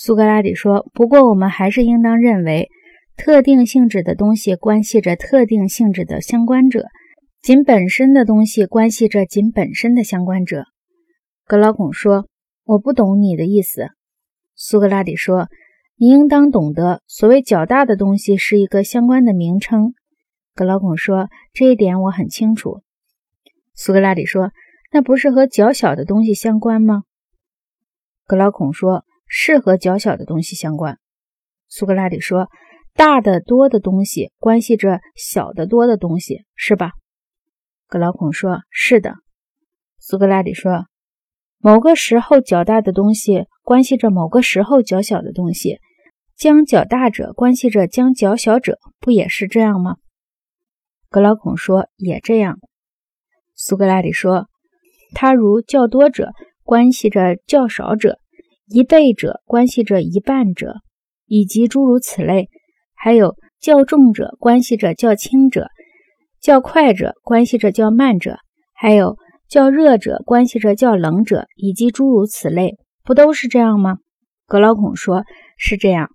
苏格拉底说：“不过，我们还是应当认为，特定性质的东西关系着特定性质的相关者，仅本身的东西关系着仅本身的相关者。”格劳孔说：“我不懂你的意思。”苏格拉底说：“你应当懂得，所谓较大的东西是一个相关的名称。”格劳孔说：“这一点我很清楚。”苏格拉底说：“那不是和较小的东西相关吗？”格劳孔说。是和较小的东西相关。苏格拉底说：“大的多的东西关系着小的多的东西，是吧？”格劳孔说：“是的。”苏格拉底说：“某个时候较大的东西关系着某个时候较小的东西，将较大者关系着将较小者，不也是这样吗？”格劳孔说：“也这样。”苏格拉底说：“他如较多者关系着较少者。”一倍者关系着一半者，以及诸如此类；还有较重者关系着较轻者，较快者关系着较慢者，还有较热者关系着较冷者，以及诸如此类，不都是这样吗？格劳孔说：“是这样。”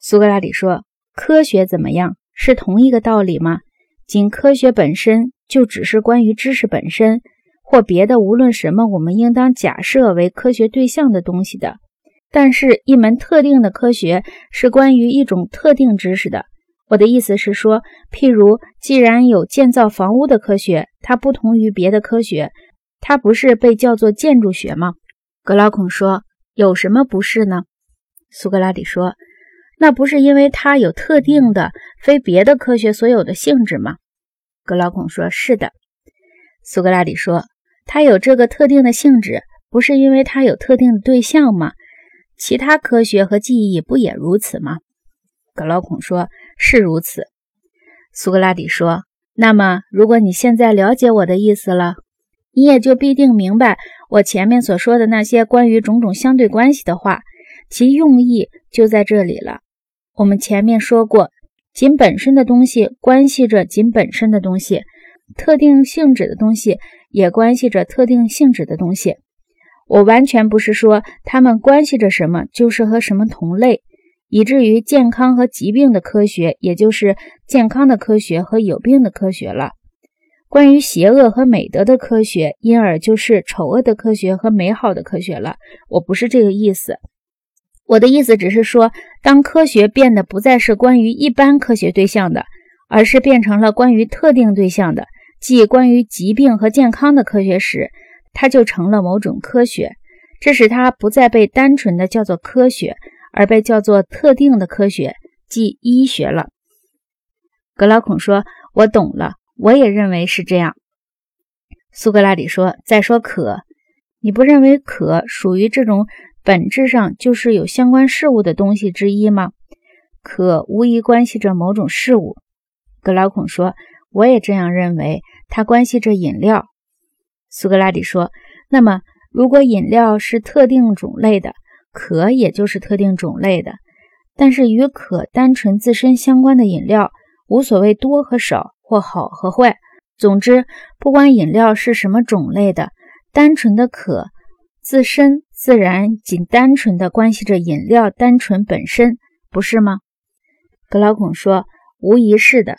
苏格拉底说：“科学怎么样？是同一个道理吗？仅科学本身就只是关于知识本身。”或别的，无论什么，我们应当假设为科学对象的东西的。但是，一门特定的科学是关于一种特定知识的。我的意思是说，譬如，既然有建造房屋的科学，它不同于别的科学，它不是被叫做建筑学吗？格劳孔说：“有什么不是呢？”苏格拉底说：“那不是因为它有特定的、非别的科学所有的性质吗？”格劳孔说：“是的。”苏格拉底说。它有这个特定的性质，不是因为它有特定的对象吗？其他科学和记忆不也如此吗？格劳孔说：“是如此。”苏格拉底说：“那么，如果你现在了解我的意思了，你也就必定明白我前面所说的那些关于种种相对关系的话，其用意就在这里了。我们前面说过，仅本身的东西关系着仅本身的东西，特定性质的东西。”也关系着特定性质的东西。我完全不是说它们关系着什么，就是和什么同类，以至于健康和疾病的科学，也就是健康的科学和有病的科学了。关于邪恶和美德的科学，因而就是丑恶的科学和美好的科学了。我不是这个意思。我的意思只是说，当科学变得不再是关于一般科学对象的，而是变成了关于特定对象的。即关于疾病和健康的科学时，它就成了某种科学，这使它不再被单纯的叫做科学，而被叫做特定的科学，即医学了。格老孔说：“我懂了，我也认为是这样。”苏格拉底说：“再说可，你不认为可属于这种本质上就是有相关事物的东西之一吗？可无疑关系着某种事物。”格老孔说。我也这样认为，它关系着饮料。苏格拉底说：“那么，如果饮料是特定种类的，可也就是特定种类的。但是与可单纯自身相关的饮料，无所谓多和少，或好和坏。总之，不管饮料是什么种类的，单纯的可自身自然仅单纯的关系着饮料单纯本身，不是吗？”格老孔说：“无疑是的。”